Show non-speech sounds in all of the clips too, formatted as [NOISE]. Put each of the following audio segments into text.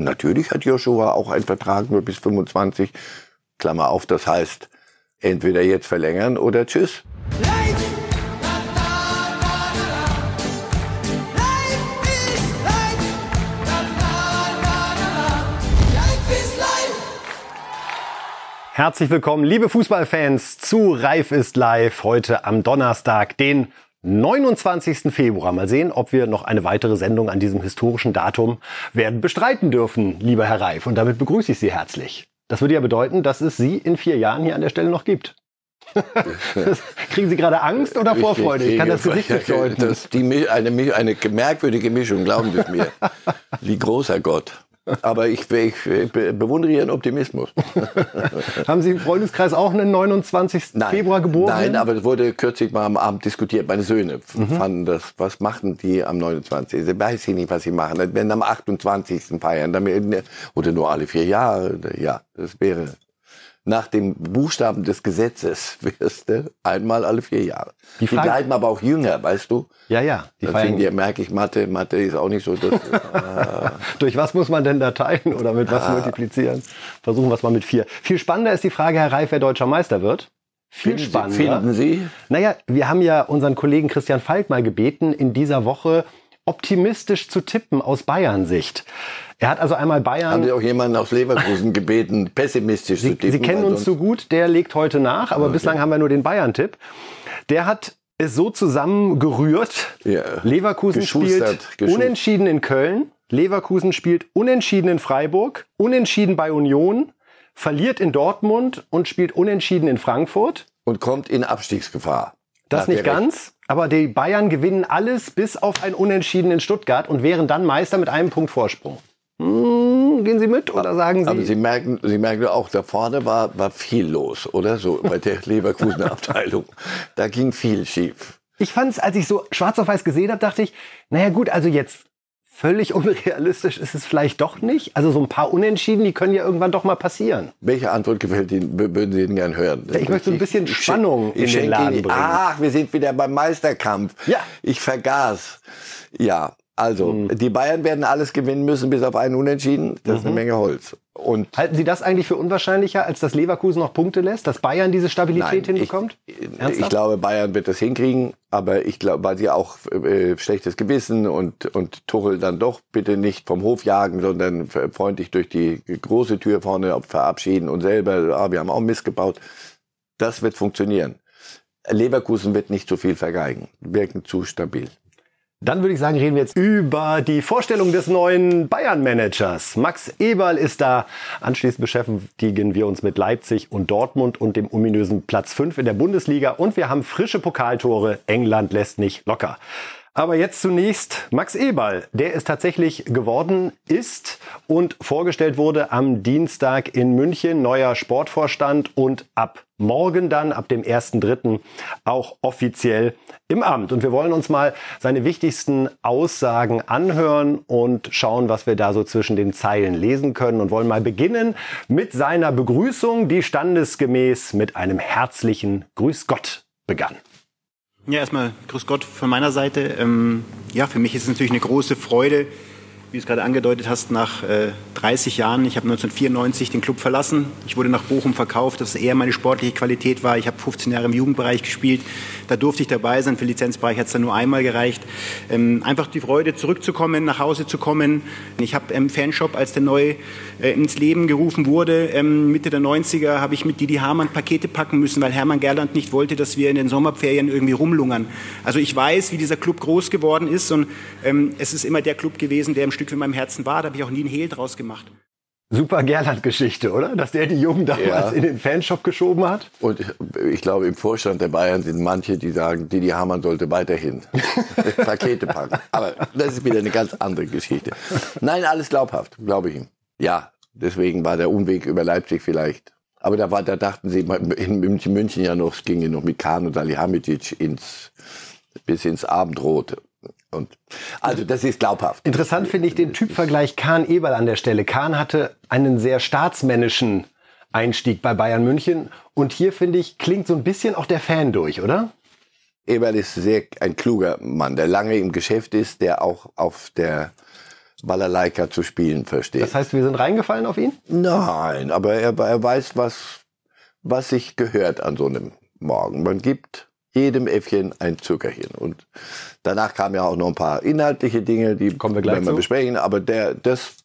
Natürlich hat Joshua auch einen Vertrag nur bis 25. Klammer auf, das heißt, entweder jetzt verlängern oder tschüss. Herzlich willkommen, liebe Fußballfans, zu Reif ist live heute am Donnerstag, den 29. Februar. Mal sehen, ob wir noch eine weitere Sendung an diesem historischen Datum werden bestreiten dürfen, lieber Herr Reif. Und damit begrüße ich Sie herzlich. Das würde ja bedeuten, dass es Sie in vier Jahren hier an der Stelle noch gibt. [LAUGHS] Kriegen Sie gerade Angst oder Vorfreude? Ich, kann das Gesicht nicht deuten. [LAUGHS] Das die, eine, eine merkwürdige Mischung, glauben Sie es mir. [LAUGHS] Wie großer Gott. Aber ich, ich bewundere Ihren Optimismus. [LAUGHS] Haben Sie im Freundeskreis auch einen 29. Nein, Februar geboren? Nein, aber es wurde kürzlich mal am Abend diskutiert. Meine Söhne mhm. fanden das, was machen die am 29. Ich weiß ich nicht, was sie machen. Wenn am 28. feiern, damit, oder nur alle vier Jahre, ja, das wäre nach dem Buchstaben des Gesetzes wirst du einmal alle vier Jahre. Die, die bleiben aber auch jünger, weißt du? Ja, ja. Die Deswegen die, merke ich, Mathe, Mathe ist auch nicht so. Das, äh [LAUGHS] Durch was muss man denn da teilen oder mit was ah. multiplizieren? Versuchen wir es mal mit vier. Viel spannender ist die Frage, Herr Reif, wer deutscher Meister wird. Viel spannender. Sie, finden Sie? Naja, wir haben ja unseren Kollegen Christian Falk mal gebeten, in dieser Woche optimistisch zu tippen aus Bayern-Sicht. Er hat also einmal Bayern. Haben Sie auch jemanden aus Leverkusen gebeten, [LAUGHS] pessimistisch Sie, zu tippen? Sie kennen uns so gut, der legt heute nach, aber okay. bislang haben wir nur den Bayern-Tipp. Der hat es so zusammengerührt. Ja. Leverkusen spielt unentschieden in Köln. Leverkusen spielt unentschieden in Freiburg, unentschieden bei Union, verliert in Dortmund und spielt unentschieden in Frankfurt. Und kommt in Abstiegsgefahr. Das nicht ganz, aber die Bayern gewinnen alles bis auf ein Unentschieden in Stuttgart und wären dann Meister mit einem Punkt Vorsprung. Hm, gehen Sie mit oder sagen Sie? Aber Sie merken, Sie merken auch, da vorne war, war viel los, oder? So bei der [LAUGHS] Leverkusener Abteilung. Da ging viel schief. Ich fand es, als ich so schwarz auf weiß gesehen habe, dachte ich, naja gut, also jetzt völlig [LAUGHS] unrealistisch ist es vielleicht doch nicht. Also so ein paar Unentschieden, die können ja irgendwann doch mal passieren. Welche Antwort gefällt Ihnen, würden Sie denn gern hören? Ja, ich möchte so ein bisschen ich, Spannung ich, in den Laden Ihnen, bringen. Ach, wir sind wieder beim Meisterkampf. Ja. Ich vergaß. Ja, also, mhm. die Bayern werden alles gewinnen müssen, bis auf einen Unentschieden. Das mhm. ist eine mhm. Menge Holz. Und Halten Sie das eigentlich für unwahrscheinlicher, als dass Leverkusen noch Punkte lässt, dass Bayern diese Stabilität nein, hinbekommt? Ich, ich, glaube, Bayern wird das hinkriegen, aber ich glaube, weil sie auch äh, schlechtes Gewissen und, und Tuchel dann doch bitte nicht vom Hof jagen, sondern freundlich durch die große Tür vorne verabschieden und selber, ah, wir haben auch Mist gebaut. Das wird funktionieren. Leverkusen wird nicht so viel vergeigen, wirken zu stabil. Dann würde ich sagen, reden wir jetzt über die Vorstellung des neuen Bayern-Managers. Max Eberl ist da. Anschließend beschäftigen wir uns mit Leipzig und Dortmund und dem ominösen Platz 5 in der Bundesliga. Und wir haben frische Pokaltore. England lässt nicht locker. Aber jetzt zunächst Max Eberl, der es tatsächlich geworden ist und vorgestellt wurde am Dienstag in München, neuer Sportvorstand und ab morgen dann, ab dem 1.3. auch offiziell im Amt. Und wir wollen uns mal seine wichtigsten Aussagen anhören und schauen, was wir da so zwischen den Zeilen lesen können und wollen mal beginnen mit seiner Begrüßung, die standesgemäß mit einem herzlichen Grüß Gott begann. Ja, erstmal Grüß Gott von meiner Seite. Ähm, ja, für mich ist es natürlich eine große Freude, wie du es gerade angedeutet hast, nach äh, 30 Jahren. Ich habe 1994 den Club verlassen. Ich wurde nach Bochum verkauft, das eher meine sportliche Qualität war. Ich habe 15 Jahre im Jugendbereich gespielt. Da durfte ich dabei sein. Für Lizenzbereich hat es dann nur einmal gereicht. Ähm, einfach die Freude, zurückzukommen, nach Hause zu kommen. Ich habe im Fanshop, als der neu äh, ins Leben gerufen wurde, ähm, Mitte der 90er, habe ich mit Didi Hamann Pakete packen müssen, weil Hermann Gerland nicht wollte, dass wir in den Sommerferien irgendwie rumlungern. Also ich weiß, wie dieser Club groß geworden ist und ähm, es ist immer der Club gewesen, der im Stück in meinem Herzen war. Da habe ich auch nie einen Hehl draus gemacht. Super Gerland-Geschichte, oder? Dass der die Jungen damals ja. in den Fanshop geschoben hat. Und ich glaube, im Vorstand der Bayern sind manche, die sagen, Didi Hamann sollte weiterhin [LAUGHS] Pakete packen. Aber das ist wieder eine ganz andere Geschichte. Nein, alles glaubhaft, glaube ich ihm. Ja, deswegen war der Umweg über Leipzig vielleicht. Aber da, war, da dachten sie in München ja noch, es ginge noch mit Kahn und Salihamidzic ins, bis ins Abendrot. Und also das ist glaubhaft. Interessant finde ich den Typvergleich Kahn Eberl an der Stelle. Kahn hatte einen sehr staatsmännischen Einstieg bei Bayern München und hier finde ich klingt so ein bisschen auch der Fan durch, oder? Eberl ist sehr ein kluger Mann, der lange im Geschäft ist, der auch auf der er Leica zu spielen versteht. Das heißt, wir sind reingefallen auf ihn? Nein, aber er, er weiß, was, was sich gehört an so einem Morgen. Man gibt jedem Äffchen ein Zuckerchen. Und danach kamen ja auch noch ein paar inhaltliche Dinge, die Kommen wir gleich werden wir besprechen. Aber der, das,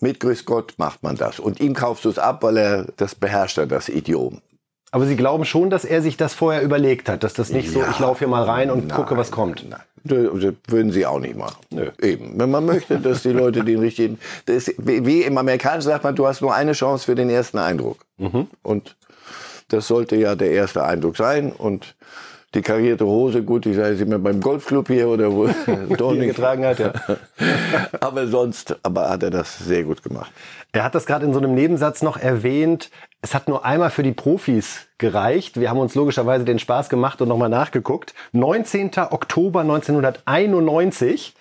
mit Grüß Gott macht man das. Und ihm kaufst du es ab, weil er das beherrscht, er, das Idiom. Aber Sie glauben schon, dass er sich das vorher überlegt hat, dass das nicht so, Ja. ich laufe hier mal rein und Nein, gucke, was kommt. Nein. Das würden sie auch nicht machen. Eben. Wenn man möchte, dass die Leute den richtigen. Das wie im Amerikanischen sagt man, du hast nur eine Chance für den ersten Eindruck. Mhm. Und das sollte ja der erste Eindruck sein. Und die karierte Hose, gut, ich sage es immer beim Golfclub hier oder wo [LAUGHS] nicht. getragen hat, ja. [LAUGHS] Aber sonst, aber hat er das sehr gut gemacht. Er hat das gerade in so einem Nebensatz noch erwähnt. Es hat nur einmal für die Profis gereicht. Wir haben uns logischerweise den Spaß gemacht und nochmal nachgeguckt. 19. Oktober 1991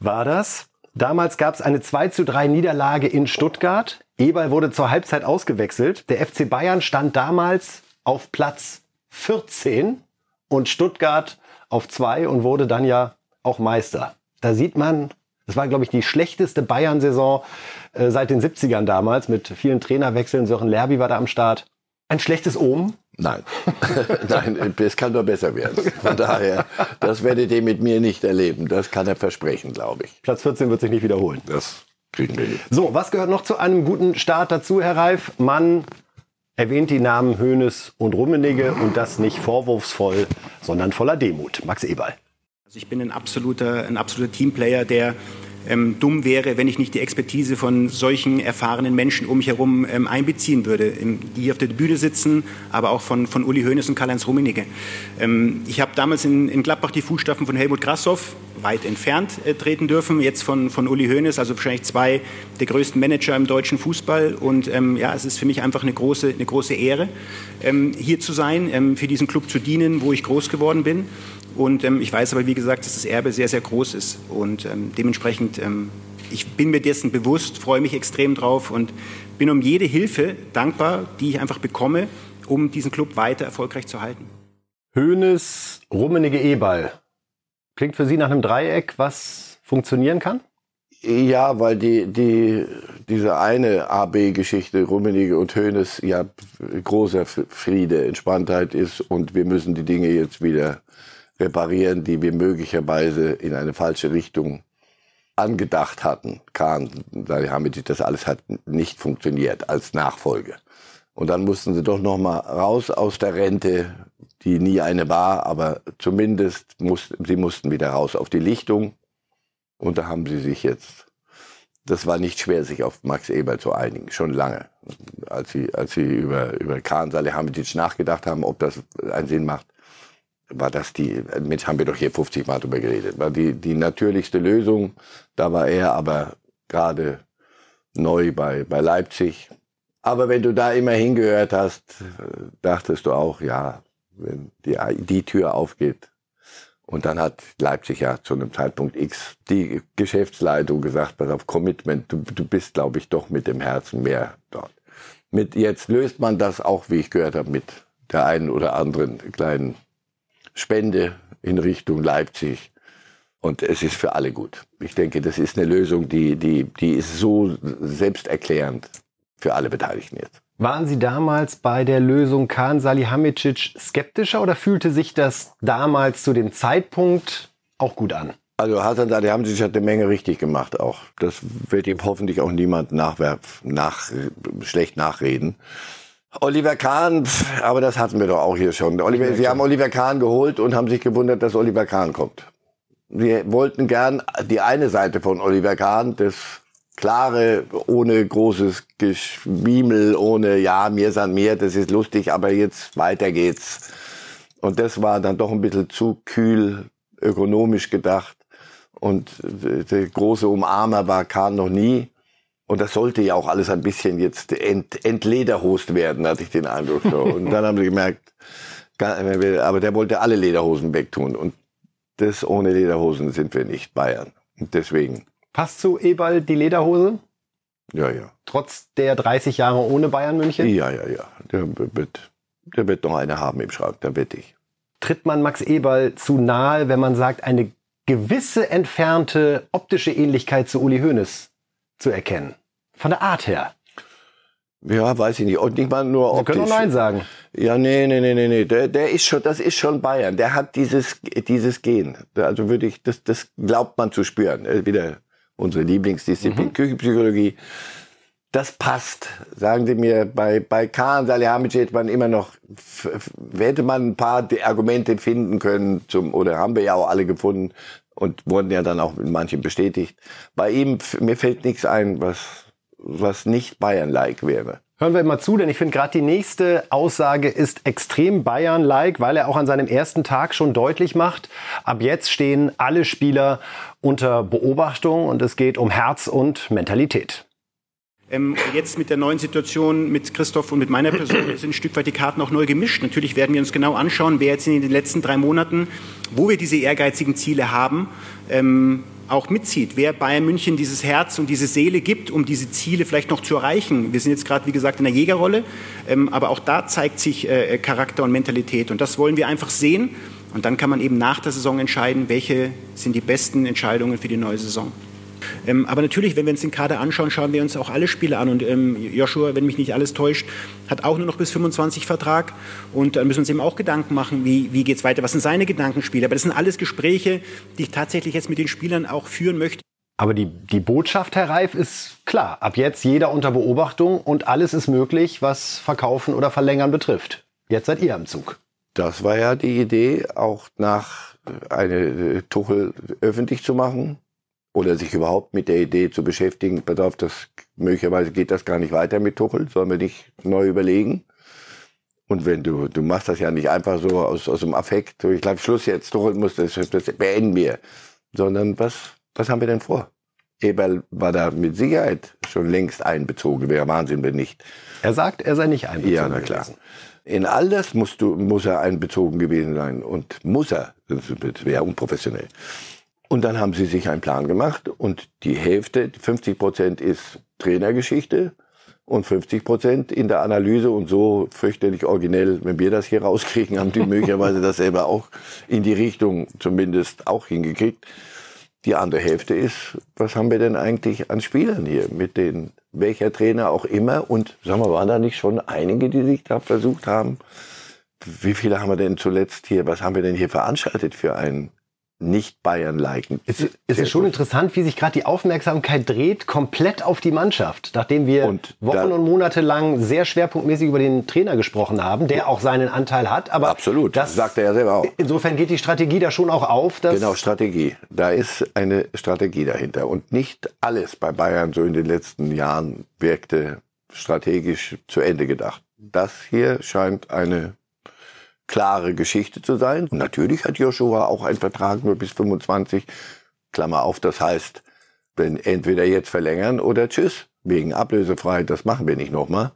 war das. Damals gab es eine 2 zu 3 Niederlage in Stuttgart. Eberl wurde zur Halbzeit ausgewechselt. Der FC Bayern stand damals auf Platz 14 und Stuttgart auf 2 und wurde dann ja auch Meister. Da sieht man, das war, glaube ich, die schlechteste Bayern-Saison äh, seit den 70ern damals mit vielen Trainerwechseln. Sören Lerby war da am Start. Ein schlechtes Omen. Nein, [LAUGHS] nein, es kann nur besser werden. Von daher, das werdet ihr mit mir nicht erleben. Das kann er versprechen, glaube ich. Platz 14 wird sich nicht wiederholen. Das kriegen wir hin. So, was gehört noch zu einem guten Start dazu, Herr Reif? Man erwähnt die Namen Hoeneß und Rummenigge und das nicht vorwurfsvoll, sondern voller Demut. Max Eberl. Also ich bin ein absoluter, ein absoluter Teamplayer, der ähm, dumm wäre, wenn ich nicht die Expertise von solchen erfahrenen Menschen um mich herum ähm, einbeziehen würde, die hier auf der Bühne sitzen, aber auch von, von Uli Hoeneß und Karl-Heinz Rummenigge. Ähm, ich habe damals in, in Gladbach die Fußstapfen von Helmut Grassoff weit entfernt äh, treten dürfen, jetzt von, von Uli Hoeneß, also wahrscheinlich zwei der größten Manager im deutschen Fußball. Und ähm, ja, es ist für mich einfach eine große, eine große Ehre, ähm, hier zu sein, ähm, für diesen Club zu dienen, wo ich groß geworden bin. Und ähm, ich weiß aber, wie gesagt, dass das Erbe sehr, sehr groß ist. Und ähm, dementsprechend, ähm, ich bin mir dessen bewusst, freue mich extrem drauf und bin um jede Hilfe dankbar, die ich einfach bekomme, um diesen Club weiter erfolgreich zu halten. Hoeneß, Rummenigge, Eberl. Klingt für Sie nach einem Dreieck, was funktionieren kann? Ja, weil die, die, diese eine AB-Geschichte, Rummenigge und Hoeneß, ja, großer Friede, Entspanntheit ist und wir müssen die Dinge jetzt wieder reparieren, die wir möglicherweise in eine falsche Richtung angedacht hatten. Kahn, Salihamidzic, das alles hat nicht funktioniert als Nachfolge. Und dann mussten sie doch noch mal raus aus der Rente, die nie eine war, aber zumindest mussten, sie mussten wieder raus auf die Lichtung. Und da haben sie sich jetzt, das war nicht schwer, sich auf Max Eberl zu einigen, schon lange. Als sie, als sie über, über Kahn Salihamidzic nachgedacht haben, ob das einen Sinn macht, war das die, mit haben wir doch hier 50 Mal drüber geredet, war die, die natürlichste Lösung. Da war er aber gerade neu bei, bei Leipzig. Aber wenn du da immer hingehört hast, dachtest du auch, ja, wenn die, die Tür aufgeht, und dann hat Leipzig ja zu einem Zeitpunkt X die Geschäftsleitung gesagt, pass auf, Commitment, du, du bist, glaube ich, doch mit dem Herzen mehr dort. Mit jetzt löst man das auch, wie ich gehört habe, mit der einen oder anderen kleinen Spende in Richtung Leipzig. Und es ist für alle gut. Ich denke, das ist eine Lösung, die, die, die ist so selbsterklärend für alle Beteiligten jetzt. Waren Sie damals bei der Lösung Kahn Salihamidzic skeptischer oder fühlte sich das damals zu dem Zeitpunkt auch gut an? Also Hasan Salihamidzic hat eine Menge richtig gemacht auch. Das wird ihm hoffentlich auch niemand nachwerf, nach, schlecht nachreden. Oliver Kahn, pf, aber das hatten wir doch auch hier schon. Oliver, sie haben Oliver Kahn geholt und haben sich gewundert, dass Oliver Kahn kommt. Sie wollten gern die eine Seite von Oliver Kahn, das klare, ohne großes Geschwiemel, ohne ja, mir san mir, das ist lustig, aber jetzt weiter geht's. Und das war dann doch ein bisschen zu kühl ökonomisch gedacht. Und der große Umarmer war Kahn noch nie. Und das sollte ja auch alles ein bisschen jetzt ent, entlederhost werden, hatte ich den Eindruck. So. Und dann haben sie gemerkt, aber der wollte alle Lederhosen wegtun. Und das ohne Lederhosen sind wir nicht Bayern. Und deswegen, Passt zu Eberl die Lederhose? ja, ja. Trotz der 30 Jahre ohne Bayern München? Ja, ja, ja. Der wird, der wird noch eine haben im Schrank, da wette ich. Tritt man Max Eberl zu nahe, wenn man sagt, eine gewisse entfernte optische Ähnlichkeit zu Uli Hoeneß zu erkennen. Von der Art her. Ja, weiß ich nicht. Und nicht mal nur Sie können auch Nein sagen. Ja, nee, nee, nee, nee, nee. Der, der ist schon, das ist schon Bayern. Der hat dieses, dieses Gen. Also würde ich, das, das glaubt man zu spüren. Äh, wieder unsere Lieblingsdisziplin, mhm. Küchenpsychologie. Das passt. Sagen Sie mir, bei, bei Kahn Salihamidzic hätte man immer noch, hätte man ein paar Argumente finden können zum, oder haben wir ja auch alle gefunden und wurden ja dann auch mit manchen bestätigt. Bei ihm, mir fällt nichts ein, was, was nicht Bayern-like wäre. Hören wir mal zu, denn ich finde gerade die nächste Aussage ist extrem Bayern-like, weil er auch an seinem ersten Tag schon deutlich macht, ab jetzt stehen alle Spieler unter Beobachtung und es geht um Herz und Mentalität. Ähm, jetzt mit der neuen Situation mit Christoph und mit meiner Person sind ein Stück weit die Karten auch neu gemischt. Natürlich werden wir uns genau anschauen, wer jetzt in den letzten drei Monaten, wo wir diese ehrgeizigen Ziele haben, ähm, auch mitzieht, wer Bayern München dieses Herz und diese Seele gibt, um diese Ziele vielleicht noch zu erreichen. Wir sind jetzt gerade, wie gesagt, in der Jägerrolle, ähm, aber auch da zeigt sich äh, Charakter und Mentalität und das wollen wir einfach sehen und dann kann man eben nach der Saison entscheiden, welche sind die besten Entscheidungen für die neue Saison. Ähm, aber natürlich, wenn wir uns den Kader anschauen, schauen wir uns auch alle Spiele an. Und ähm, Joshua, wenn mich nicht alles täuscht, hat auch nur noch bis 25 Vertrag. Und dann müssen wir uns eben auch Gedanken machen, wie, wie geht es weiter, was sind seine Gedankenspiele. Aber das sind alles Gespräche, die ich tatsächlich jetzt mit den Spielern auch führen möchte. Aber die, die Botschaft, Herr Reif, ist klar. Ab jetzt jeder unter Beobachtung und alles ist möglich, was Verkaufen oder Verlängern betrifft. Jetzt seid ihr am Zug. Das war ja die Idee, auch nach eine Tuchel öffentlich zu machen oder sich überhaupt mit der Idee zu beschäftigen, pass auf, das, möglicherweise geht das gar nicht weiter mit Tuchel, sollen wir nicht neu überlegen. Und wenn du, du machst das ja nicht einfach so aus, aus dem Affekt, so ich glaube, Schluss jetzt, Tuchel muss das, das beenden wir. Sondern was, was haben wir denn vor? Eberl war da mit Sicherheit schon längst einbezogen, wäre Wahnsinn, wenn nicht. Er sagt, er sei nicht einbezogen. Ja, na klar. Gewesen. In all das musst du, muss er einbezogen gewesen sein. Und muss er, das wäre unprofessionell. Und dann haben sie sich einen Plan gemacht und die Hälfte, 50 Prozent ist Trainergeschichte und 50 Prozent in der Analyse und so fürchterlich originell, wenn wir das hier rauskriegen, haben die [LAUGHS] möglicherweise das selber auch in die Richtung zumindest auch hingekriegt. Die andere Hälfte ist, was haben wir denn eigentlich an Spielern hier mit den, welcher Trainer auch immer und sagen wir, waren da nicht schon einige, die sich da versucht haben? Wie viele haben wir denn zuletzt hier, was haben wir denn hier veranstaltet für einen nicht Bayern liken. Es, es ist schon interessant, wie sich gerade die Aufmerksamkeit dreht, komplett auf die Mannschaft. Nachdem wir und Wochen und Monate lang sehr schwerpunktmäßig über den Trainer gesprochen haben, der auch seinen Anteil hat. Aber Absolut, das sagt er ja selber auch. Insofern geht die Strategie da schon auch auf. Dass genau, Strategie. Da ist eine Strategie dahinter. Und nicht alles bei Bayern so in den letzten Jahren wirkte strategisch zu Ende gedacht. Das hier scheint eine klare Geschichte zu sein. Und natürlich hat Joshua auch einen Vertrag nur bis 25. Klammer auf, das heißt, wenn entweder jetzt verlängern oder tschüss, wegen Ablösefreiheit, das machen wir nicht nochmal.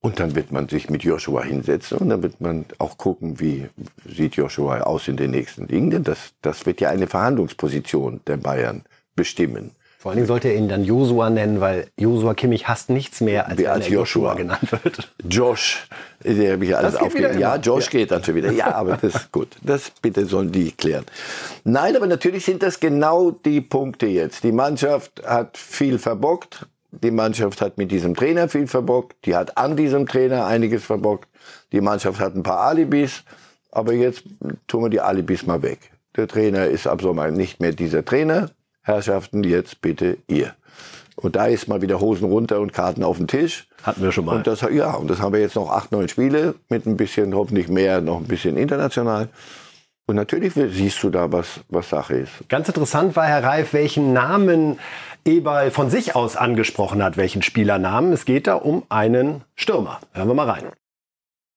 Und dann wird man sich mit Joshua hinsetzen und dann wird man auch gucken, wie sieht Joshua aus in den nächsten Dingen. Denn das, das wird ja eine Verhandlungsposition der Bayern bestimmen. Vor allen Dingen sollte er ihn dann Josua nennen, weil Josua Kimmich hasst nichts mehr, als, als Joshua. Joshua genannt wird. Josh, der habe ich alles aufgegeben. Ja, Josh ja. geht dann schon wieder. Ja, aber das ist gut. Das bitte sollen die klären. Nein, aber natürlich sind das genau die Punkte jetzt. Die Mannschaft hat viel verbockt. Die Mannschaft hat mit diesem Trainer viel verbockt. Die hat an diesem Trainer einiges verbockt. Die Mannschaft hat ein paar Alibis. Aber jetzt tun wir die Alibis mal weg. Der Trainer ist ab Sommer nicht mehr dieser Trainer. Herrschaften, jetzt bitte ihr. Und da ist mal wieder Hosen runter und Karten auf den Tisch. Hatten wir schon mal. Und das, ja, und das haben wir jetzt noch acht, neun Spiele mit ein bisschen, hoffentlich mehr, noch ein bisschen international. Und natürlich siehst du da, was, was Sache ist. Ganz interessant war, Herr Reif, welchen Namen Eberl von sich aus angesprochen hat, welchen Spielernamen. Es geht da um einen Stürmer. Hören wir mal rein.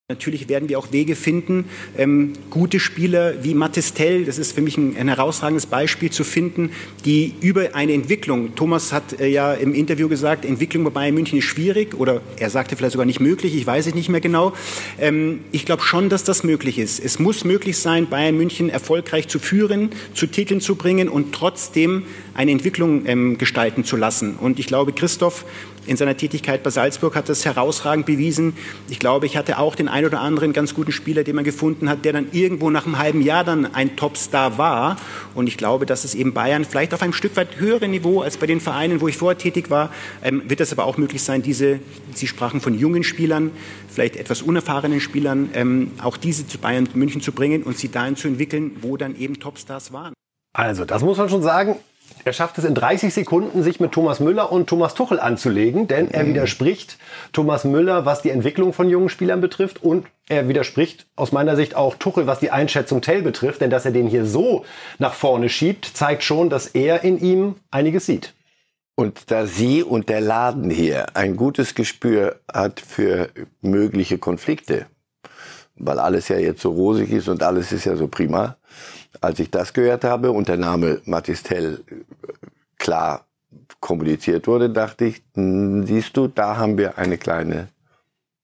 Natürlich werden wir auch Wege finden, ähm, gute Spieler wie Mattistell, das ist für mich ein, ein, herausragendes Beispiel zu finden, die über eine Entwicklung, Thomas hat äh, ja im Interview gesagt, Entwicklung bei Bayern München ist schwierig oder er sagte vielleicht sogar nicht möglich, ich weiß es nicht mehr genau. Ähm, ich glaube schon, dass das möglich ist. Es muss möglich sein, Bayern München erfolgreich zu führen, zu Titeln zu bringen und trotzdem eine Entwicklung ähm, gestalten zu lassen. Und ich glaube, Christoph in seiner Tätigkeit bei Salzburg hat das herausragend bewiesen. Ich glaube, ich hatte auch den einen oder anderen ganz guten Spieler, den man gefunden hat, der dann irgendwo nach einem halben Jahr dann ein Topstar war. Und ich glaube, dass es eben Bayern vielleicht auf einem Stück weit höheren Niveau als bei den Vereinen, wo ich vorher tätig war, ähm, wird es aber auch möglich sein, diese, Sie sprachen von jungen Spielern, vielleicht etwas unerfahrenen Spielern, ähm, auch diese zu Bayern München zu bringen und sie dahin zu entwickeln, wo dann eben Topstars waren. Also, das muss man schon sagen. Er schafft es in 30 Sekunden, sich mit Thomas Müller und Thomas Tuchel anzulegen, denn er widerspricht Thomas Müller, was die Entwicklung von jungen Spielern betrifft und er widerspricht aus meiner Sicht auch Tuchel, was die Einschätzung Tell betrifft, denn dass er den hier so nach vorne schiebt, zeigt schon, dass er in ihm einiges sieht. Und da Sie und der Laden hier ein gutes Gespür hat für mögliche Konflikte, weil alles ja jetzt so rosig ist und alles ist ja so prima, als ich das gehört habe und der Name Matistel klar kommuniziert wurde, dachte ich, hm, siehst du, da haben wir eine kleine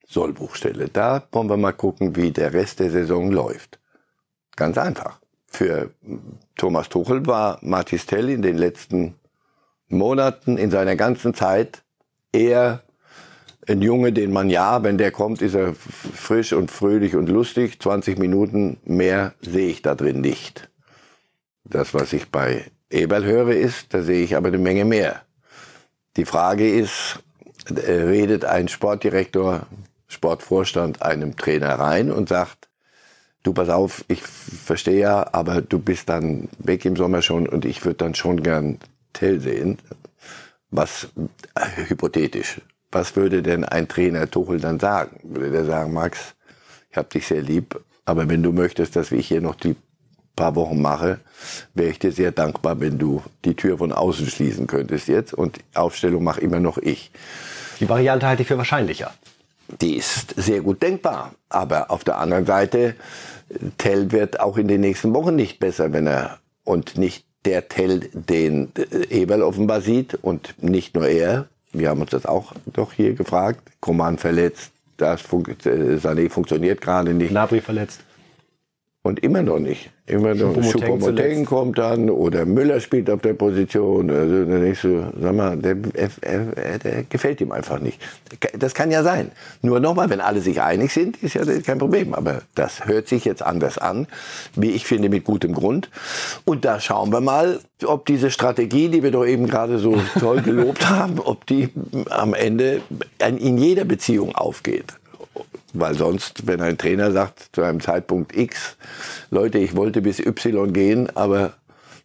Sollbruchstelle. Da wollen wir mal gucken, wie der Rest der Saison läuft. Ganz einfach. Für Thomas Tuchel war Matistel in den letzten Monaten, in seiner ganzen Zeit eher ein Junge, den man ja, wenn der kommt, ist er frisch und fröhlich und lustig. 20 Minuten mehr sehe ich da drin nicht. Das, was ich bei Eberl höre, ist, da sehe ich aber eine Menge mehr. Die Frage ist, äh, redet ein Sportdirektor, Sportvorstand einem Trainer rein und sagt, du pass auf, ich verstehe ja, aber du bist dann weg im Sommer schon und ich würde dann schon gern Tell sehen. Was äh, hypothetisch was würde denn ein Trainer Tuchel dann sagen? Würde der sagen, Max, ich habe dich sehr lieb, aber wenn du möchtest, dass ich hier noch die paar Wochen mache, wäre ich dir sehr dankbar, wenn du die Tür von außen schließen könntest jetzt und Aufstellung mache immer noch ich. Die Variante halte ich für wahrscheinlicher. Die ist sehr gut denkbar, aber auf der anderen Seite, Tell wird auch in den nächsten Wochen nicht besser, wenn er und nicht der Tell, den Eberl offenbar sieht und nicht nur er, wir haben uns das auch doch hier gefragt. Koman verletzt, das Fun äh, Sané funktioniert gerade nicht. Nabri verletzt. Und immer noch nicht. Immer noch. Choupo-Moting kommt dann oder Müller spielt auf der Position. Also denkst du, sag mal, der, der, der, gefällt ihm einfach nicht. Das kann ja sein. Nur nochmal, wenn alle sich einig sind, ist ja kein Problem. Aber das hört sich jetzt anders an, wie ich finde, mit gutem Grund. Und da schauen wir mal, ob diese Strategie, die wir doch eben gerade so [LAUGHS] toll gelobt haben, ob die am Ende in jeder Beziehung aufgeht. Weil sonst, wenn ein Trainer sagt zu einem Zeitpunkt X, Leute, ich wollte bis Y gehen, aber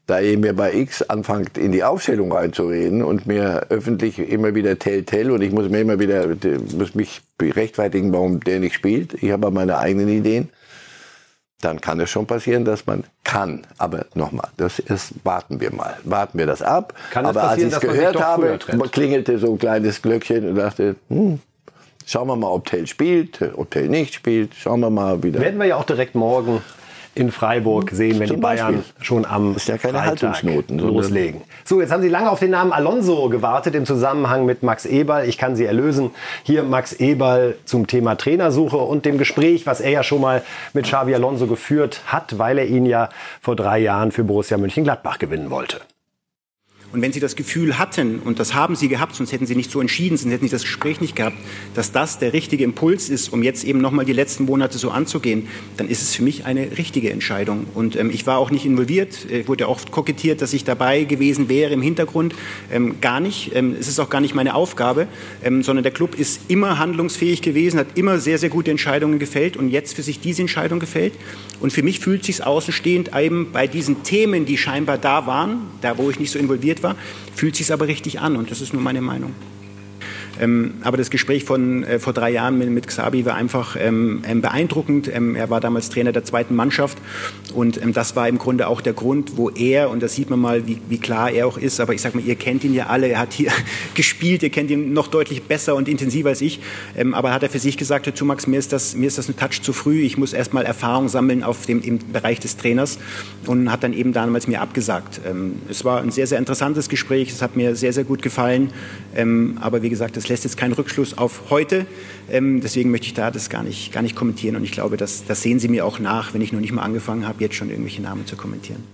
da ihr mir bei X anfangt, in die Aufstellung reinzureden und mir öffentlich immer wieder tell, tell und ich muss mir immer wieder, muss mich rechtfertigen, warum der nicht spielt. Ich habe meine eigenen Ideen. Dann kann es schon passieren, dass man kann. Aber nochmal, das ist, warten wir mal. Warten wir das ab. Kann Aber als ich es gehört habe, klingelte so ein kleines Glöckchen und dachte, hm, Schauen wir mal, ob Tell spielt, ob Tell nicht spielt. Schauen wir mal wieder. Werden wir ja auch direkt morgen in Freiburg sehen, wenn Zum die Bayern Beispiel. schon am ist ja keine Freitag Haltungsnoten, sondern- loslegen. So, jetzt haben Sie lange auf den Namen Alonso gewartet im Zusammenhang mit Max Eberl. Ich kann Sie erlösen. Hier Max Eberl zum Thema Trainersuche und dem Gespräch, was er ja schon mal mit Xavi Alonso geführt hat, weil er ihn ja vor drei Jahren für Borussia Mönchengladbach gewinnen wollte. Und wenn Sie das Gefühl hatten, und das haben Sie gehabt, sonst hätten Sie nicht so entschieden, sonst hätten Sie das Gespräch nicht gehabt, dass das der richtige Impuls ist, um jetzt eben nochmal die letzten Monate so anzugehen, dann ist es für mich eine richtige Entscheidung. Und ähm, ich war auch nicht involviert, äh, wurde oft kokettiert, dass ich dabei gewesen wäre im Hintergrund. Ähm, gar nicht. Ähm, es ist auch gar nicht meine Aufgabe, ähm, sondern der Club ist immer handlungsfähig gewesen, hat immer sehr, sehr gute Entscheidungen gefällt und jetzt für sich diese Entscheidung gefällt. Und für mich fühlt sich außenstehend eben bei diesen Themen, die scheinbar da waren, da wo ich nicht so involviert war, fühlt sich aber richtig an und das ist nur meine Meinung. Ähm, aber das Gespräch von äh, vor drei Jahren mit, mit Xabi war einfach ähm, ähm, beeindruckend. Ähm, er war damals Trainer der zweiten Mannschaft. Und ähm, das war im Grunde auch der Grund, wo er, und da sieht man mal, wie, wie klar er auch ist, aber ich sag mal, ihr kennt ihn ja alle, er hat hier [LAUGHS] gespielt, ihr kennt ihn noch deutlich besser und intensiver als ich, ähm, aber hat er für sich gesagt, zu Max, mir ist das, mir ist das ein Touch zu früh, ich muss erstmal Erfahrung sammeln auf dem im Bereich des Trainers. Und hat dann eben damals mir abgesagt. Es war ein sehr, sehr interessantes Gespräch, es hat mir sehr, sehr gut gefallen, aber wie gesagt, das lässt jetzt keinen Rückschluss auf heute. Ähm, deswegen möchte ich da das gar nicht, gar nicht kommentieren. Und ich glaube, das, das sehen Sie mir auch nach, wenn ich noch nicht mal angefangen habe, jetzt schon irgendwelche Namen zu kommentieren.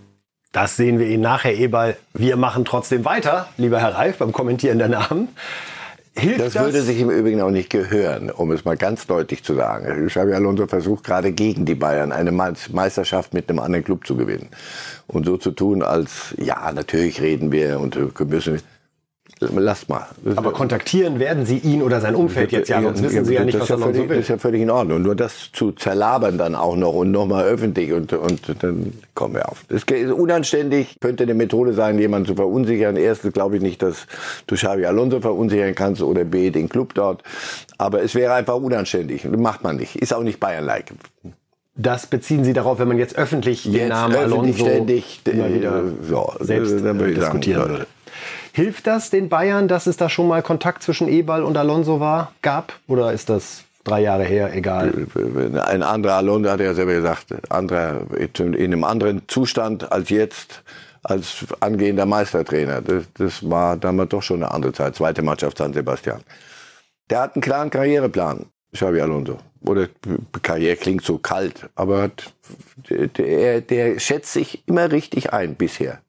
Das sehen wir Ihnen nachher, Eberl. Wir machen trotzdem weiter, lieber Herr Reif, beim Kommentieren der Namen. Hilft das, das würde sich im Übrigen auch nicht gehören, um es mal ganz deutlich zu sagen. Xabi Alonso versucht gerade gegen die Bayern eine Meisterschaft mit einem anderen Club zu gewinnen. Und so zu tun, als, ja, natürlich reden wir und müssen, lasst mal. Aber kontaktieren werden Sie ihn oder sein Umfeld jetzt ja, sonst wissen Sie ja nicht, was er noch so will. Das ist ja völlig in Ordnung. Nur das zu zerlabern dann auch noch und nochmal öffentlich und, und dann kommen wir auf. Das ist unanständig, könnte eine Methode sein, jemanden zu verunsichern. Erstens glaube ich nicht, dass du Xavi Alonso verunsichern kannst oder B, den Club dort. Aber es wäre einfach unanständig. Das macht man nicht. Ist auch nicht Bayern-like. Das beziehen Sie darauf, wenn man jetzt öffentlich jetzt den Namen öffentlich Alonso ständig, immer wieder äh, so, selbst dann würde äh, ich diskutieren würde. Hilft das den Bayern, dass es da schon mal Kontakt zwischen Ebal und Alonso war, gab? Oder ist das drei Jahre her, egal? Ein anderer Alonso hat ja selber gesagt, anderer, in einem anderen Zustand als jetzt, als angehender Meistertrainer. Das, das war damals doch schon eine andere Zeit. Zweite Mannschaft San Sebastian. Der hat einen klaren Karriereplan, Xavi Alonso. Oder Karriere klingt so kalt, aber der, der schätzt sich immer richtig ein bisher.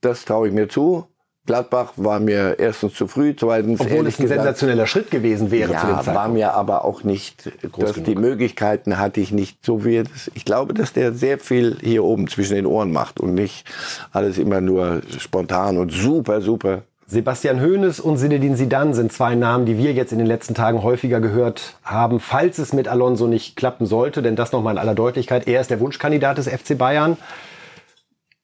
Das traue ich mir zu. Gladbach war mir erstens zu früh, zweitens Obwohl es ein gesagt, sensationeller Schritt gewesen wäre ja, zu dem Zeitpunkt. war mir aber auch nicht, genug. die Möglichkeiten hatte ich nicht so wie das. Ich glaube, dass der sehr viel hier oben zwischen den Ohren macht und nicht alles immer nur spontan und super, super. Sebastian Hoeneß und Zinedine Zidane sind zwei Namen, die wir jetzt in den letzten Tagen häufiger gehört haben, falls es mit Alonso nicht klappen sollte. Denn das nochmal in aller Deutlichkeit. Er ist der Wunschkandidat des FC Bayern.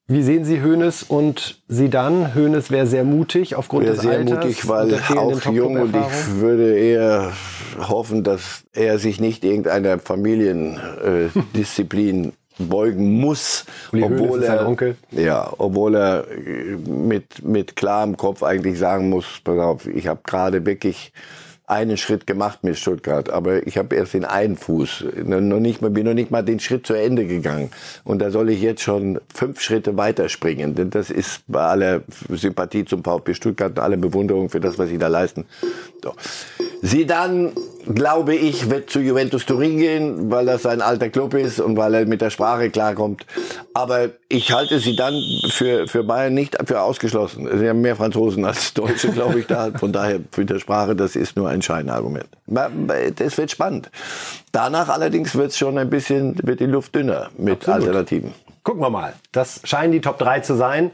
Wie sehen Sie Hoeneß und Zidane? Hoeneß wäre sehr mutig aufgrund Wäre des sehr Alters mutig, und weil auch jung und ich würde eher hoffen, dass er sich nicht irgendeiner Familiendisziplin äh, [LAUGHS] beugen muss, Uli obwohl ist sein er, Onkel. ja, obwohl er äh, mit mit klarem Kopf eigentlich sagen muss, pass auf, ich habe gerade wirklich einen Schritt gemacht mit Stuttgart, aber ich habe erst den einen Fuß, noch nicht mal, bin noch nicht mal den Schritt zu Ende gegangen. Und da soll ich jetzt schon fünf Schritte weiterspringen. Denn das ist bei aller Sympathie zum VfB Stuttgart und aller Bewunderung für das, was sie da leisten. So. Sie dann, glaube ich, wird zu Juventus Turin gehen, weil das sein alter Club ist und weil er mit der Sprache klarkommt. Aber ich halte sie dann für, für Bayern nicht für ausgeschlossen. Es sind ja mehr Franzosen als Deutsche, glaube ich, da. Von daher, mit der Sprache, das ist nur ein Scheinargument. Das wird spannend. Danach allerdings wird es schon ein bisschen, wird die Luft dünner mit Absolut. Alternativen. Gucken wir mal. Das scheinen die Top 3 zu sein.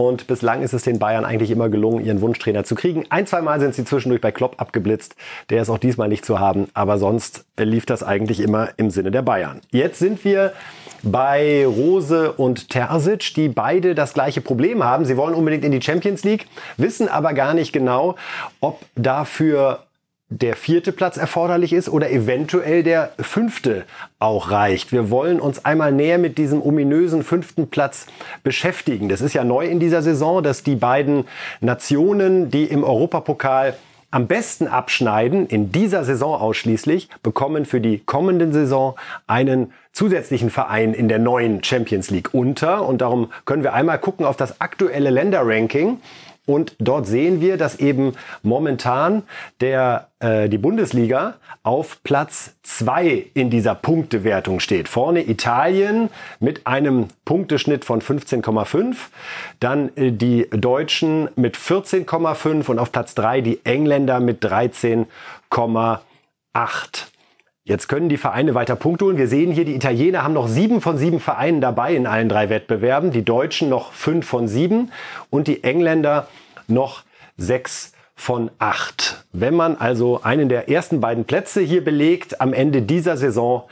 Und bislang ist es den Bayern eigentlich immer gelungen, ihren Wunschtrainer zu kriegen. Ein, zwei Mal sind sie zwischendurch bei Klopp abgeblitzt. Der ist auch diesmal nicht zu haben. Aber sonst lief das eigentlich immer im Sinne der Bayern. Jetzt sind wir bei Rose und Terzic, die beide das gleiche Problem haben. Sie wollen unbedingt in die Champions League, wissen aber gar nicht genau, ob dafür der vierte Platz erforderlich ist oder eventuell der fünfte auch reicht. Wir wollen uns einmal näher mit diesem ominösen fünften Platz beschäftigen. Das ist ja neu in dieser Saison, dass die beiden Nationen, die im Europapokal am besten abschneiden, in dieser Saison ausschließlich, bekommen für die kommende Saison einen zusätzlichen Verein in der neuen Champions League unter. Und darum können wir einmal gucken auf das aktuelle Länderranking. Und dort sehen wir, dass eben momentan der, äh, die Bundesliga auf Platz zwei in dieser Punktewertung steht. Vorne Italien mit einem Punkteschnitt von 15,5. Dann äh, die Deutschen mit 14,5 und auf Platz drei die Engländer mit 13,8. Jetzt können die Vereine weiter Punkte holen. Wir sehen hier, die Italiener haben noch sieben von sieben Vereinen dabei in allen drei Wettbewerben. Die Deutschen noch fünf von sieben und die Engländer noch sechs von acht. Wenn man also einen der ersten beiden Plätze hier belegt, am Ende dieser Saison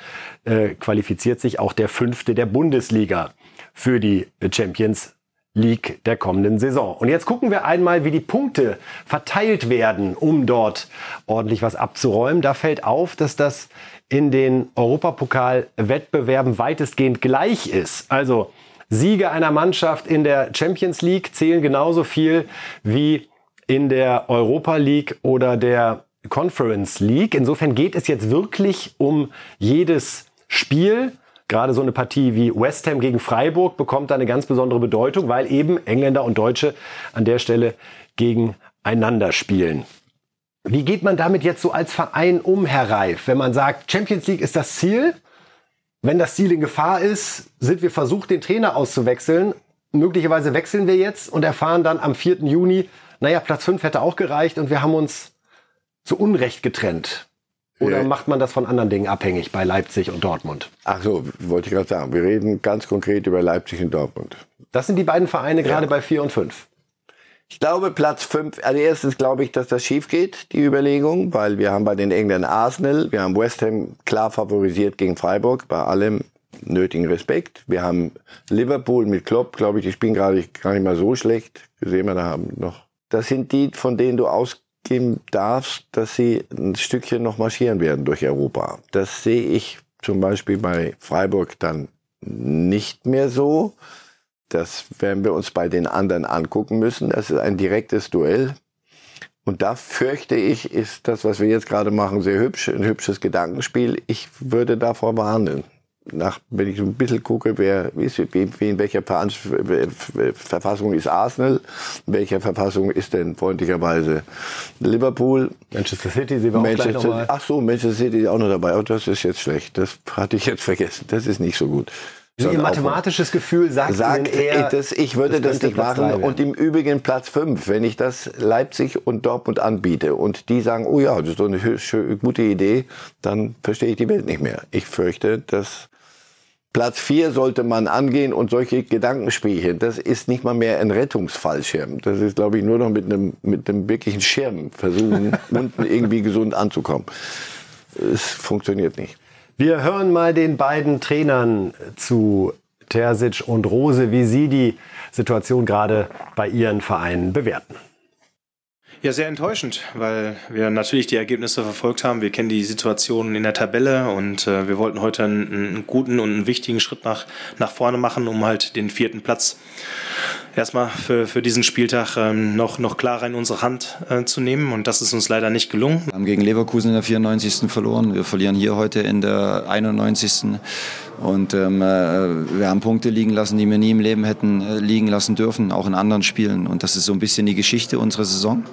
äh, qualifiziert sich auch der fünfte der Bundesliga für die Champions League der kommenden Saison. Und jetzt gucken wir einmal, wie die Punkte verteilt werden, um dort ordentlich was abzuräumen. Da fällt auf, dass das in den Europapokal-Wettbewerben weitestgehend gleich ist. Also Siege einer Mannschaft in der Champions League zählen genauso viel wie in der Europa League oder der Conference League. Insofern geht es jetzt wirklich um jedes Spiel. Gerade so eine Partie wie West Ham gegen Freiburg bekommt da eine ganz besondere Bedeutung, weil eben Engländer und Deutsche an der Stelle gegeneinander spielen. Wie geht man damit jetzt so als Verein um, Herr Reif? Wenn man sagt, Champions League ist das Ziel, wenn das Ziel in Gefahr ist, sind wir versucht, den Trainer auszuwechseln. Möglicherweise wechseln wir jetzt und erfahren dann am 4. Juni, naja, Platz 5 hätte auch gereicht und wir haben uns zu Unrecht getrennt. Oder Ja. macht man das von anderen Dingen abhängig bei Leipzig und Dortmund? Ach so, wollte ich gerade sagen. Wir reden ganz konkret über Leipzig und Dortmund. Das sind die beiden Vereine gerade bei 4 und 5. Ich glaube, Platz 5, also erstens glaube ich, dass das schief geht, die Überlegung, weil wir haben bei den Engländern Arsenal, wir haben West Ham klar favorisiert gegen Freiburg, bei allem nötigen Respekt. Wir haben Liverpool mit Klopp, glaube ich, die spielen gerade gar nicht mal so schlecht. Gesehen wir da haben noch. Das sind die, von denen du ausgehen darfst, dass sie ein Stückchen noch marschieren werden durch Europa. Das sehe ich zum Beispiel bei Freiburg dann nicht mehr so. Das werden wir uns bei den anderen angucken müssen. Das ist ein direktes Duell. Und da fürchte ich, ist das, was wir jetzt gerade machen, sehr hübsch, ein hübsches Gedankenspiel. Ich würde davor warnen. Nach, wenn ich so ein bisschen gucke, wer ist, wie, wie in welcher Verfassung ist Arsenal, in welcher Verfassung ist denn freundlicherweise Liverpool, Manchester City sehen wir auch gleich nochmal. ach so, Manchester City ist auch noch dabei. Oh, das ist jetzt schlecht. Das hatte ich jetzt vergessen. Das ist nicht so gut. Ihr Sondern mathematisches Gefühl sagt, sagt, Ihnen eher, das, ich würde das, könnte nicht Platz machen. Und im Übrigen Platz 5, wenn ich das Leipzig und Dortmund anbiete und die sagen, oh ja, das ist doch eine gute Idee, dann verstehe ich die Welt nicht mehr. Ich fürchte, dass Platz 4 sollte man angehen und solche Gedankenspielchen, das ist nicht mal mehr ein Rettungsfallschirm. Das ist, glaube ich, nur noch mit einem, mit einem wirklichen Schirm versuchen, [LAUGHS] unten irgendwie gesund anzukommen. Es funktioniert nicht. Wir hören mal den beiden Trainern zu, Terzic und Rose, wie sie die Situation gerade bei ihren Vereinen bewerten. Ja, sehr enttäuschend, weil wir natürlich die Ergebnisse verfolgt haben. Wir kennen die Situation in der Tabelle und äh, wir wollten heute einen, einen guten und einen wichtigen Schritt nach, nach vorne machen, um halt den vierten Platz erstmal für, für diesen Spieltag ähm, noch, noch klarer in unsere Hand äh, zu nehmen. Und das ist uns leider nicht gelungen. Wir haben gegen Leverkusen in der 94. verloren. Wir verlieren hier heute in der 91. Und ähm, äh, wir haben Punkte liegen lassen, die wir nie im Leben hätten äh, liegen lassen dürfen, auch in anderen Spielen. Und das ist so ein bisschen die Geschichte unserer Saison.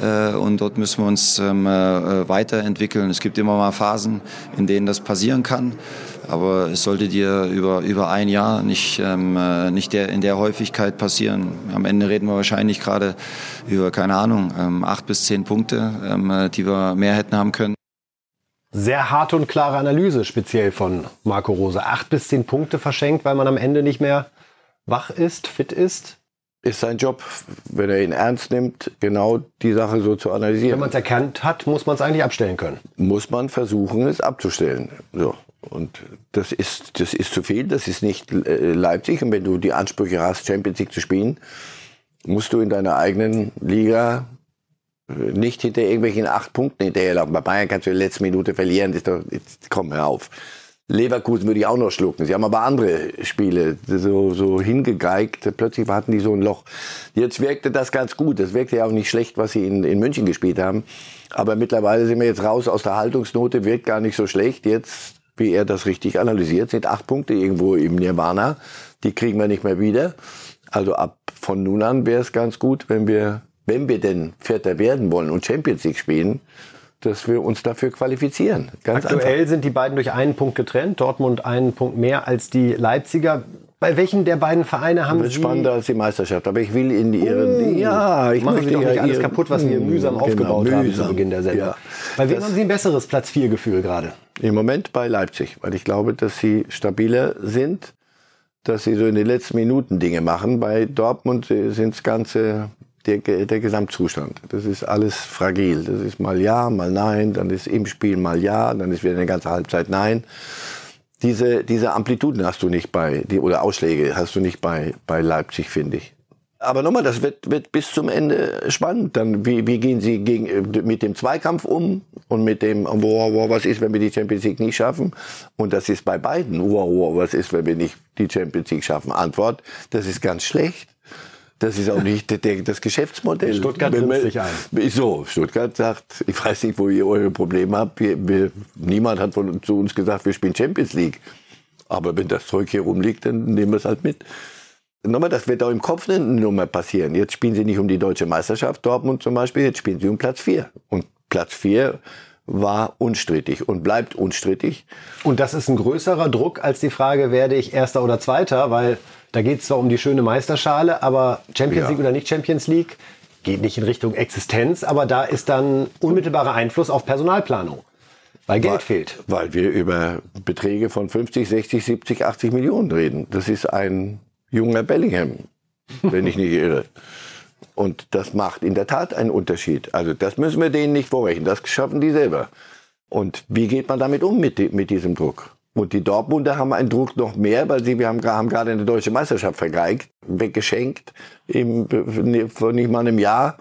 Äh, und dort müssen wir uns ähm, äh, weiterentwickeln. Es gibt immer mal Phasen, in denen das passieren kann. Aber es sollte dir über, über ein Jahr nicht, ähm, äh, nicht der, in der Häufigkeit passieren. Am Ende reden wir wahrscheinlich gerade über, keine Ahnung, ähm, acht bis zehn Punkte, ähm, äh, die wir mehr hätten haben können. Sehr harte und klare Analyse, speziell von Marco Rose. Acht bis zehn Punkte verschenkt, weil man am Ende nicht mehr wach ist, fit ist. Ist sein Job, wenn er ihn ernst nimmt, genau die Sache so zu analysieren. Wenn man es erkannt hat, muss man es eigentlich abstellen können. muss man versuchen, es abzustellen. So. Und das ist, das ist zu viel, das ist nicht äh, Leipzig. Und wenn du die Ansprüche hast, Champions League zu spielen, musst du in deiner eigenen Liga äh, nicht hinter irgendwelchen acht Punkten hinterherlaufen. Bei Bayern kannst du in der letzten Minute verlieren. Ist doch, jetzt, komm, hör auf. Leverkusen würde ich auch noch schlucken. Sie haben aber andere Spiele so, so hingegeigt. Plötzlich hatten die so ein Loch. Jetzt wirkte das ganz gut. Das wirkte ja auch nicht schlecht, was sie in, in München gespielt haben. Aber mittlerweile sind wir jetzt raus aus der Haltungsnote. Wirkt gar nicht so schlecht. Jetzt, wie er das richtig analysiert, sind acht Punkte irgendwo im Nirvana. Die kriegen wir nicht mehr wieder. Also ab von nun an wäre es ganz gut, wenn wir, wenn wir denn Vierter werden wollen und Champions League spielen, dass wir uns dafür qualifizieren. Ganz Aktuell sind die beiden durch einen Punkt getrennt. Dortmund einen Punkt mehr als die Leipziger. Bei welchen der beiden Vereine haben wird Sie... spannender als die Meisterschaft. Aber ich will in ihren. ja, ich Sie doch nicht alles kaputt, was wir Hm, mühsam genau, aufgebaut haben zu mühsam. Beginn der Sendung. Ja. Bei wem Das- haben Sie ein besseres Platz 4 Gefühl gerade? Im Moment bei Leipzig, weil ich glaube, dass sie stabiler sind, dass sie so in den letzten Minuten Dinge machen. Bei Dortmund sind das ganze der, der Gesamtzustand. Das ist alles fragil. Das ist mal ja, mal nein, dann ist im Spiel mal ja, dann ist wieder eine ganze Halbzeit nein. Diese, diese Amplituden hast du nicht bei, die, oder Ausschläge hast du nicht bei, bei Leipzig, finde ich. Aber nochmal, das wird, wird bis zum Ende spannend. Dann, wie, wie gehen Sie gegen, äh, mit dem Zweikampf um und mit dem, wow, wow, was ist, wenn wir die Champions League nicht schaffen? Und das ist bei beiden, wow, wow, was ist, wenn wir nicht die Champions League schaffen? Antwort, das ist ganz schlecht. Das ist auch nicht das Geschäftsmodell. Stuttgart wir- sich ein. So, Stuttgart sagt, ich weiß nicht, wo ihr eure Probleme habt. Wir, wir, niemand hat von, zu uns gesagt, wir spielen Champions League. Aber wenn das Zeug hier rumliegt, dann nehmen wir es halt mit. Nochmal, das wird auch im Kopf eine Nummer passieren. Jetzt spielen sie nicht um die deutsche Meisterschaft, Dortmund zum Beispiel, jetzt spielen sie um Platz 4. Und Platz 4 war unstrittig und bleibt unstrittig. Und das ist ein größerer Druck als die Frage, werde ich Erster oder Zweiter, weil da geht es zwar um die schöne Meisterschale, aber Champions Ja. League oder nicht Champions League, geht nicht in Richtung Existenz, aber da ist dann unmittelbarer Einfluss auf Personalplanung. Weil Geld weil, fehlt. Weil wir über Beträge von 50, 60, 70, 80 Millionen reden. Das ist ein junger Bellingham, wenn ich nicht irre. Und das macht in der Tat einen Unterschied. Also das müssen wir denen nicht vorrechnen. Das schaffen die selber. Und wie geht man damit um mit, mit diesem Druck? Und die Dortmunder haben einen Druck noch mehr, weil sie wir haben, haben gerade eine deutsche Meisterschaft vergeigt, weggeschenkt, im, vor nicht mal einem Jahr.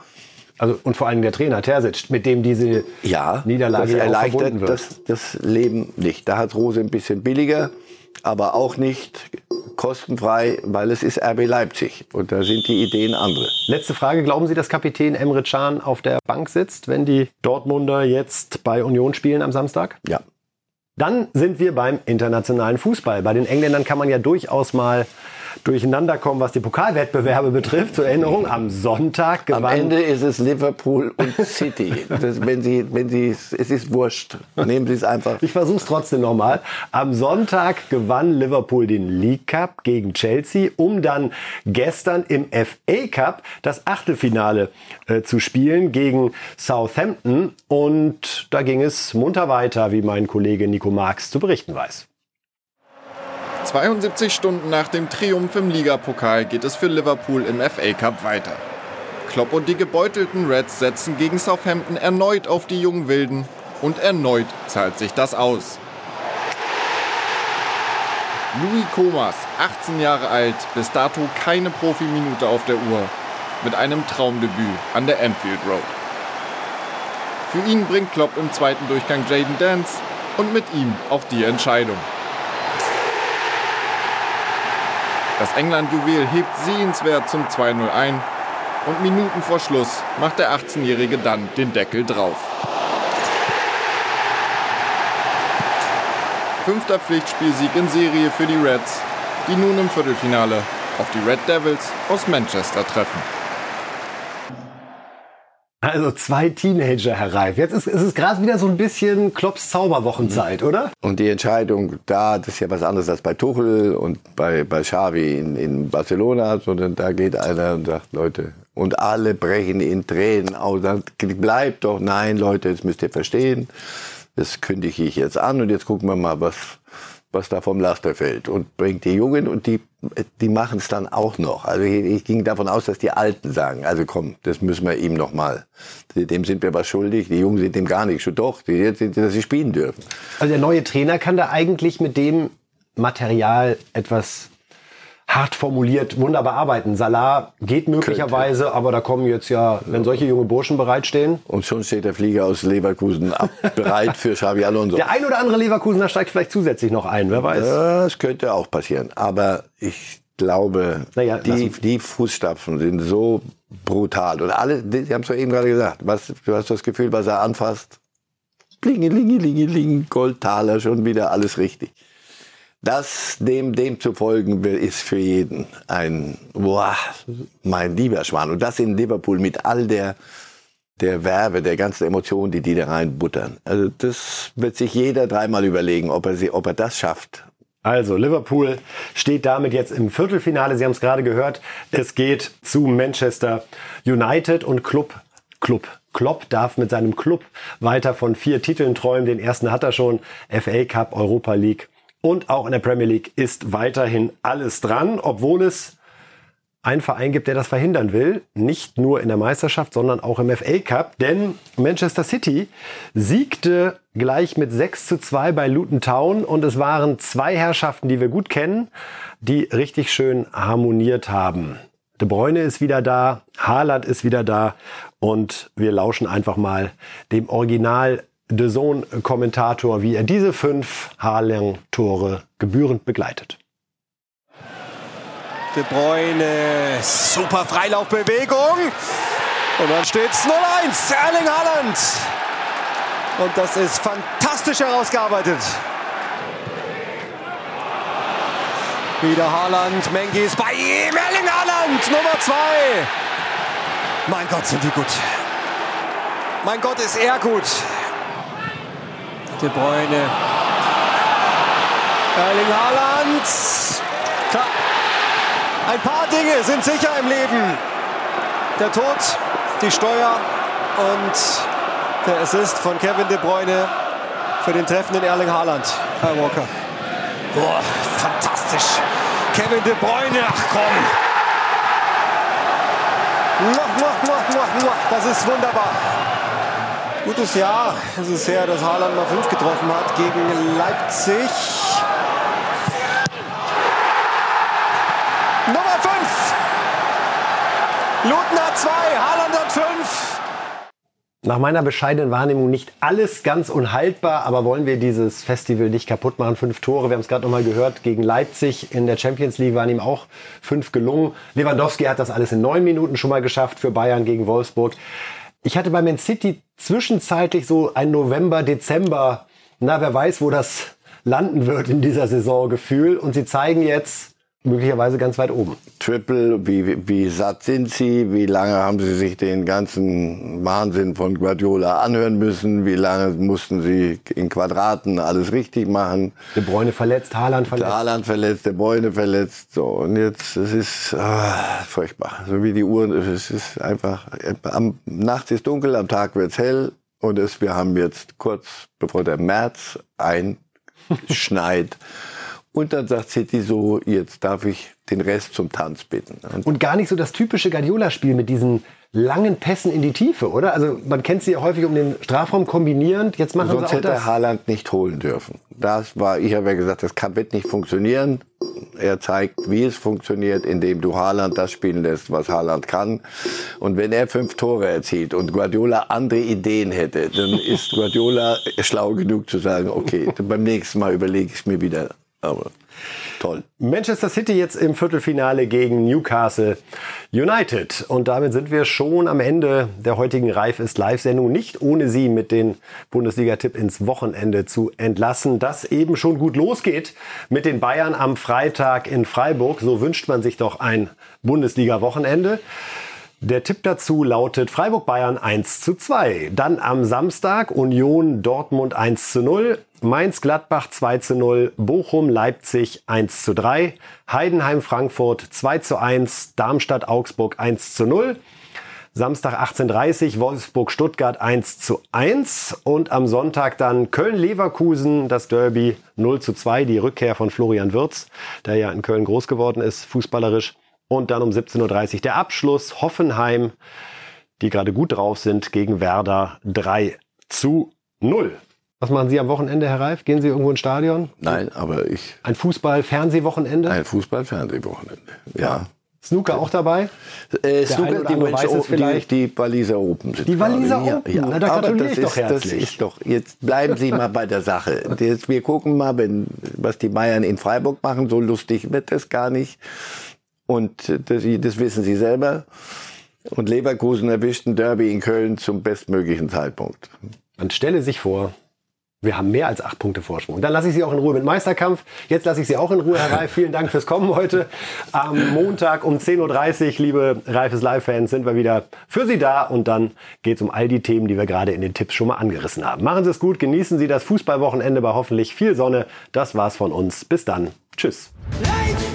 Also, und vor allem der Trainer Terzic, mit dem diese ja, Niederlage das erleichtert wird. Das, das Leben nicht. Da hat Rose ein bisschen billiger, aber auch nicht kostenfrei, weil es ist RB Leipzig und da sind die Ideen andere. Letzte Frage, glauben Sie, dass Kapitän Emre Can auf der Bank sitzt, wenn die Dortmunder jetzt bei Union spielen am Samstag? Ja. Dann sind wir beim internationalen Fußball. Bei den Engländern kann man ja durchaus mal durcheinander kommen, was die Pokalwettbewerbe betrifft. Zur Erinnerung, am Sonntag gewann... Am Ende ist es Liverpool und City. Das, wenn Sie, wenn Sie, es ist wurscht. Nehmen Sie es einfach. Ich versuche es trotzdem nochmal. Am Sonntag gewann Liverpool den League Cup gegen Chelsea, um dann gestern im FA Cup das Achtelfinale äh, zu spielen gegen Southampton. Und da ging es munter weiter, wie mein Kollege Nico Marx zu berichten weiß. 72 Stunden nach dem Triumph im Ligapokal geht es für Liverpool im FA Cup weiter. Klopp und die gebeutelten Reds setzen gegen Southampton erneut auf die jungen Wilden und erneut zahlt sich das aus. Louis Comas, 18 Jahre alt, bis dato keine Profiminute auf der Uhr, mit einem Traumdebüt an der Anfield Road. Für ihn bringt Klopp im zweiten Durchgang Jaden Dance und mit ihm auch die Entscheidung. Das England-Juwel hebt sehenswert zum 2-0 ein und Minuten vor Schluss macht der 18-Jährige dann den Deckel drauf. Fünfter Pflichtspielsieg in Serie für die Reds, die nun im Viertelfinale auf die Red Devils aus Manchester treffen. Also zwei Teenager, Herr Reif. Jetzt ist, ist es gerade wieder so ein bisschen Klopps Zauberwochenzeit, oder? Und die Entscheidung da, das ist ja was anderes als bei Tuchel und bei, bei Xavi in, in Barcelona, sondern da geht einer und sagt, Leute, und alle brechen in Tränen aus. Dann bleibt doch, nein, Leute, das müsst ihr verstehen. Das kündige ich jetzt an und jetzt gucken wir mal, was, was da vom Laster fällt. Und bringt die Jungen und die, die machen es dann auch noch. Also ich, ich, ging davon aus, dass die Alten sagen, also komm, das müssen wir ihm noch mal. Dem sind wir was schuldig. Die Jungen sind dem gar nicht. Schon doch, die, sind, dass sie spielen dürfen. Also der neue Trainer kann da eigentlich mit dem Material etwas hart formuliert wunderbar arbeiten. Salah geht möglicherweise, Könnte. aber da kommen jetzt ja, wenn solche junge Burschen bereitstehen. Und schon steht der Flieger aus Leverkusen ab, [LAUGHS] bereit für Xavi Alonso. Der ein oder andere Leverkusener steigt vielleicht zusätzlich noch ein, wer weiß. Das könnte auch passieren. Aber ich glaube, naja, die, die Fußstapfen sind so brutal. Und alle, Sie haben es ja eben gerade gesagt, was, du hast das Gefühl, was er anfasst, Blingelingelingeling, Goldtaler, schon wieder alles richtig. Das dem, dem zu folgen ist für jeden ein, boah, mein lieber Schwan. Und das in Liverpool mit all der, der Werbe, der ganzen Emotionen, die die da reinbuttern. Also das wird sich jeder dreimal überlegen, ob er, sie, ob er das schafft. Also Liverpool steht damit jetzt im Viertelfinale. Sie haben es gerade gehört. Es geht zu Manchester United und Club Club. Klopp darf mit seinem Club weiter von vier Titeln träumen. Den ersten hat er schon. FA Cup, Europa League und auch in der Premier League ist weiterhin alles dran, obwohl es einen Verein gibt, der das verhindern will. Nicht nur in der Meisterschaft, sondern auch im FA Cup. Denn Manchester City siegte gleich mit 6 zu 2 bei Luton Town. Und es waren zwei Herrschaften, die wir gut kennen, die richtig schön harmoniert haben. De Bruyne ist wieder da, Haaland ist wieder da und wir lauschen einfach mal dem Original The Zone-Kommentator, wie er diese fünf Haarlang-Tore gebührend begleitet. De Bruyne, super Freilaufbewegung. Und dann steht es 0-1, Erling Haaland. Und das ist fantastisch herausgearbeitet. Wieder Haaland, Mengi ist bei ihm, Erling Haaland, Nummer 2. Mein Gott, sind die gut. Mein Gott, ist er gut. De Bruyne. Erling Haaland. Ein paar Dinge sind sicher im Leben. Der Tod die Steuer und der Assist von Kevin De Bruyne für den treffenden Erling Haaland. Herr Walker. Boah, fantastisch. Kevin De Bruyne, ach komm. Das ist wunderbar. Gutes Jahr. Es ist her, dass Haaland mal fünf getroffen hat gegen Leipzig. Nummer 5. Luton hat 2, Haaland hat 5. Nach meiner bescheidenen Wahrnehmung nicht alles ganz unhaltbar, aber wollen wir dieses Festival nicht kaputt machen? Fünf Tore, wir haben es gerade nochmal gehört, gegen Leipzig in der Champions League waren ihm auch fünf gelungen. Lewandowski hat das alles in neun Minuten schon mal geschafft für Bayern gegen Wolfsburg. Ich hatte bei Man City zwischenzeitlich so ein November, Dezember, na wer weiß, wo das landen wird in dieser Saison Gefühl. Und sie zeigen jetzt, möglicherweise ganz weit oben. Triple, wie, wie satt sind Sie? Wie lange haben Sie sich den ganzen Wahnsinn von Guardiola anhören müssen? Wie lange mussten Sie in Quadraten alles richtig machen? De Bruyne verletzt, Haaland verletzt. Der Haaland verletzt, De Bruyne verletzt. So, und jetzt, es ist ah, furchtbar. So wie die Uhren, es ist einfach, am, nachts ist dunkel, am Tag wird's hell. Und es, wir haben jetzt kurz bevor der März einschneit, und dann sagt City so, jetzt darf ich den Rest zum Tanz bitten. Und, und gar nicht so das typische Guardiola-Spiel mit diesen langen Pässen in die Tiefe, oder? Also man kennt sie ja häufig um den Strafraum kombinierend. Jetzt machen Sonst sie auch hätte das. Haaland nicht holen dürfen. Das war, ich habe ja gesagt, das kann, wird nicht funktionieren. Er zeigt, wie es funktioniert, indem du Haaland das spielen lässt, was Haaland kann. Und wenn er fünf Tore erzielt und Guardiola andere Ideen hätte, dann ist [LAUGHS] Guardiola schlau genug zu sagen, okay, beim nächsten Mal überlege ich mir wieder aber toll. Manchester City jetzt im Viertelfinale gegen Newcastle United. Und damit sind wir schon am Ende der heutigen Reif ist Live-Sendung. Nicht ohne Sie mit den Bundesliga-Tipp ins Wochenende zu entlassen. Das eben schon gut losgeht mit den Bayern am Freitag in Freiburg. So wünscht man sich doch ein Bundesliga-Wochenende. Der Tipp dazu lautet Freiburg Bayern 1 zu 2. Dann am Samstag Union Dortmund 1 zu 0. Mainz Gladbach 2 zu 0. Bochum Leipzig 1 zu 3. Heidenheim Frankfurt 2 zu 1. Darmstadt Augsburg 1 zu 0. Samstag 18.30 Wolfsburg Stuttgart 1 zu 1 und am Sonntag dann Köln-Leverkusen, das Derby 0 zu 2, die Rückkehr von Florian Wirz, der ja in Köln groß geworden ist, fußballerisch. Und dann um 17.30 Uhr der Abschluss. Hoffenheim, die gerade gut drauf sind, gegen Werder 3 zu 0. Was machen Sie am Wochenende, Herr Reif? Gehen Sie irgendwo ins Stadion? Nein, aber ich. Ein Fußball-Fernsehwochenende? Ein Fußball-Fernsehwochenende, ja. Snooker auch dabei? Äh, Snooker, die, Mensch, weiß vielleicht. die, die Waliser Open sind Die Waliser. Open? Na, da aber das ist, das ist doch, jetzt bleiben Sie mal bei der Sache. Jetzt, wir gucken mal, wenn, was die Bayern in Freiburg machen. So lustig wird das gar nicht. Und das, das wissen Sie selber. Und Leverkusen erwischt ein Derby in Köln zum bestmöglichen Zeitpunkt. Man stelle sich vor, wir haben mehr als acht Punkte Vorsprung. Und dann lasse ich Sie auch in Ruhe mit Meisterkampf. Jetzt lasse ich Sie auch in Ruhe, Herr [LAUGHS] Reif. Vielen Dank fürs Kommen heute. Am Montag um 10.30 Uhr, liebe Reifes Live-Fans, sind wir wieder für Sie da. Und dann geht es um all die Themen, die wir gerade in den Tipps schon mal angerissen haben. Machen Sie es gut, genießen Sie das Fußballwochenende bei hoffentlich viel Sonne. Das war's von uns. Bis dann. Tschüss. La